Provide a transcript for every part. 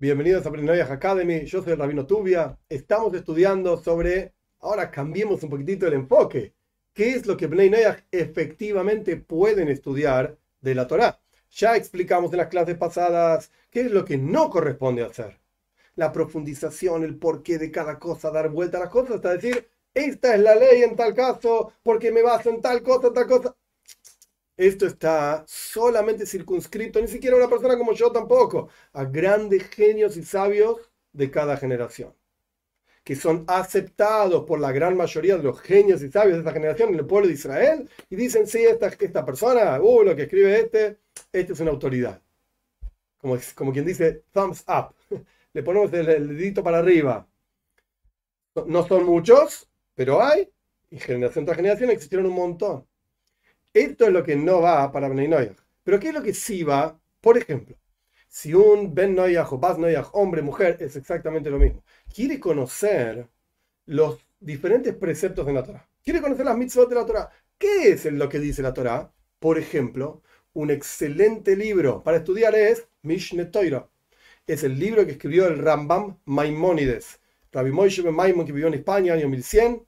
Bienvenidos a Brinoyas Academy, yo soy Rabino Tubia. Estamos estudiando sobre, ahora cambiemos un poquitito el enfoque. ¿Qué es lo que Bnei efectivamente pueden estudiar de la Torah? Ya explicamos en las clases pasadas qué es lo que no corresponde hacer. La profundización, el porqué de cada cosa, dar vuelta a las cosas, hasta decir, esta es la ley en tal caso, porque me baso en tal cosa, en tal cosa. Esto está solamente circunscrito, ni siquiera una persona como yo tampoco, a grandes genios y sabios de cada generación, que son aceptados por la gran mayoría de los genios y sabios de esta generación en el pueblo de Israel, y dicen, sí, esta, esta persona, uh, lo que escribe este, este es una autoridad. Como, como quien dice, thumbs up. Le ponemos el, el dedito para arriba. No son muchos, pero hay, y generación tras generación existieron un montón. Esto es lo que no va para Ben Pero ¿qué es lo que sí va? Por ejemplo, si un Ben Noyaj o Bas Noyaj, hombre, mujer, es exactamente lo mismo. Quiere conocer los diferentes preceptos de la Torah. Quiere conocer las mitzvot de la Torah. ¿Qué es lo que dice la Torah? Por ejemplo, un excelente libro para estudiar es Mishneh Torah. Es el libro que escribió el Rambam Maimónides. Rabbi Moshe Maimon, que vivió en España, año 1100,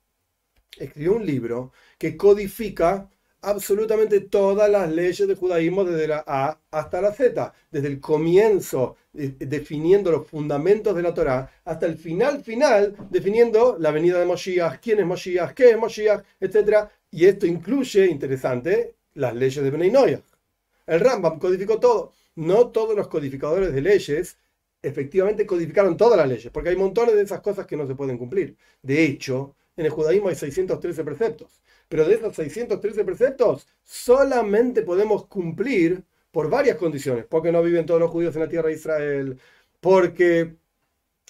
escribió un libro que codifica absolutamente todas las leyes del judaísmo desde la A hasta la Z, desde el comienzo eh, definiendo los fundamentos de la Torá hasta el final final definiendo la venida de Moshiach, quién es Moshiach, qué es Moshiach, etc. Y esto incluye, interesante, las leyes de Bnei El Rambam codificó todo. No todos los codificadores de leyes efectivamente codificaron todas las leyes, porque hay montones de esas cosas que no se pueden cumplir. De hecho, en el judaísmo hay 613 preceptos. Pero de esos 613 preceptos, solamente podemos cumplir por varias condiciones. Porque no viven todos los judíos en la tierra de Israel, porque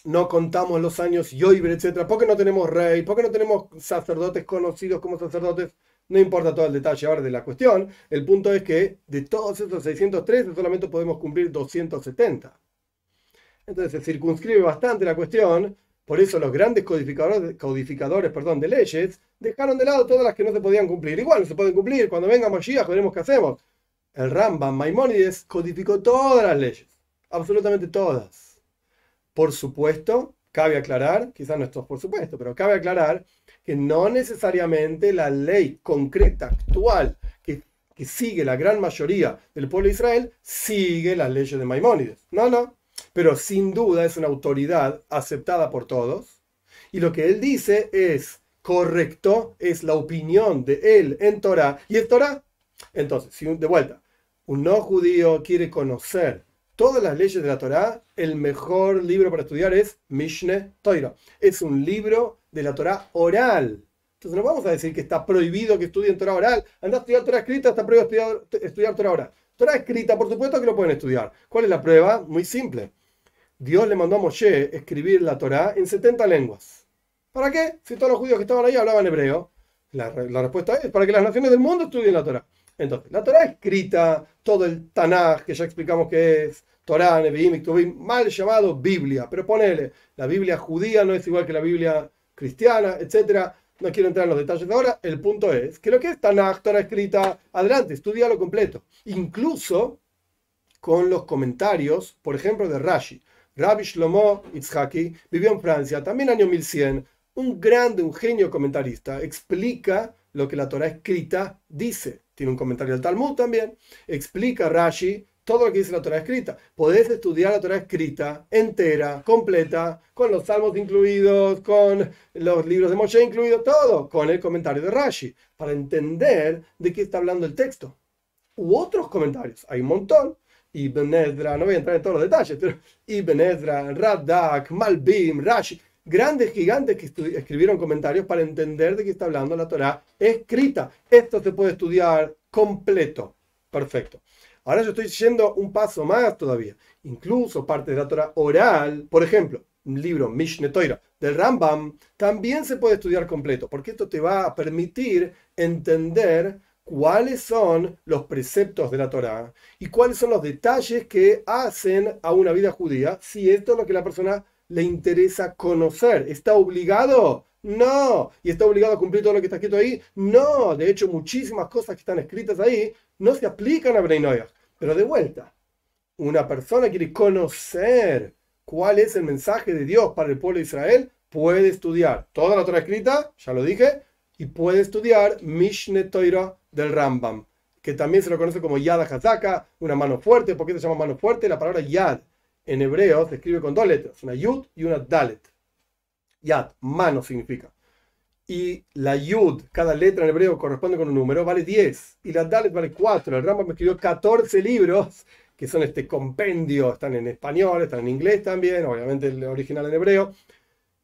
no contamos los años Yoiber, etc. Porque no tenemos rey, porque no tenemos sacerdotes conocidos como sacerdotes. No importa todo el detalle ahora de la cuestión. El punto es que de todos esos 613 solamente podemos cumplir 270. Entonces se circunscribe bastante la cuestión por eso los grandes codificadores, codificadores perdón, de leyes dejaron de lado todas las que no se podían cumplir. Igual se pueden cumplir. Cuando venga Mashiach veremos qué hacemos. El Rambam Maimónides codificó todas las leyes. Absolutamente todas. Por supuesto, cabe aclarar, quizás no esto por supuesto, pero cabe aclarar que no necesariamente la ley concreta, actual, que, que sigue la gran mayoría del pueblo de Israel, sigue las leyes de Maimónides. No, no pero sin duda es una autoridad aceptada por todos. Y lo que él dice es correcto, es la opinión de él en Torah. ¿Y es Torah? Entonces, de vuelta, un no judío quiere conocer todas las leyes de la Torah, el mejor libro para estudiar es Mishneh Torah. Es un libro de la Torah oral. Entonces no vamos a decir que está prohibido que estudien Torah oral. Anda a estudiar Torah escrita, está prohibido estudiar, estudiar Torah oral. Torah escrita, por supuesto que lo pueden estudiar. ¿Cuál es la prueba? Muy simple. Dios le mandó a Moshe escribir la Torah en 70 lenguas. ¿Para qué? Si todos los judíos que estaban ahí hablaban hebreo. La, respuesta es para que las naciones del mundo estudien la Torah. Entonces, la Torah escrita, todo el Tanaj, que ya explicamos que es Torah, Nevi'im, mal llamado Biblia, pero ponele, la Biblia judía no es igual que la Biblia cristiana, etc. No quiero entrar en los detalles de ahora. El punto es que lo que es Tanaj, Torah escrita, adelante, estudialo completo. Incluso con los comentarios, por ejemplo, de Rashi. Rabbi Shlomo Itzhaki vivió en Francia, también año 1100. Un grande, un genio comentarista, explica lo que la Torah escrita dice. Tiene un comentario del Talmud también. Explica Rashi todo lo que dice la Torah escrita. Podés estudiar la Torah escrita entera, completa, con los salmos incluidos, con los libros de Moshe incluidos, todo, con el comentario de Rashi, para entender de qué está hablando el texto. U otros comentarios, hay un montón. Ibn Ezra, no voy a entrar en todos los detalles, pero Ibn Ezra, Radak, Malbim, Rashi, grandes gigantes que escribieron comentarios para entender de qué está hablando la Torah escrita. Esto se puede estudiar completo. Perfecto. Ahora yo estoy yendo un paso más todavía. Incluso parte de la Torah oral, por ejemplo, un libro Mishneh Torah del Rambam, también se puede estudiar completo, porque esto te va a permitir entender cuáles son los preceptos de la Torá y cuáles son los detalles que hacen a una vida judía si esto es lo que la persona le interesa conocer. ¿Está obligado? No. ¿Y está obligado a cumplir todo lo que está escrito ahí? No. De hecho, muchísimas cosas que están escritas ahí no se aplican a Brei Pero de vuelta, una persona quiere conocer cuál es el mensaje de Dios para el pueblo de Israel, puede estudiar toda la Torah escrita, ya lo dije, y puede estudiar Mishne Toira del Rambam, que también se lo conoce como Yad HaZaka, una mano fuerte. ¿Por qué se llama mano fuerte? La palabra Yad en hebreo se escribe con dos letras, una Yud y una Dalet. Yad, mano significa. Y la Yud, cada letra en hebreo corresponde con un número, vale 10. Y la Dalet vale 4. El Rambam escribió 14 libros, que son este compendio, están en español, están en inglés también, obviamente el original en hebreo.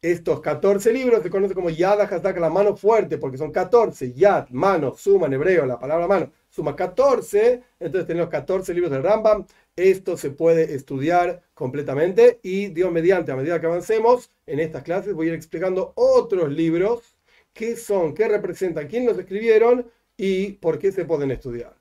Estos 14 libros se conocen como Yad HaZak, la mano fuerte, porque son 14. Yad, mano, suma en hebreo, la palabra mano, suma 14. Entonces tenemos 14 libros del Rambam. Esto se puede estudiar completamente y Dios mediante, a medida que avancemos en estas clases, voy a ir explicando otros libros, qué son, qué representan, quién los escribieron y por qué se pueden estudiar.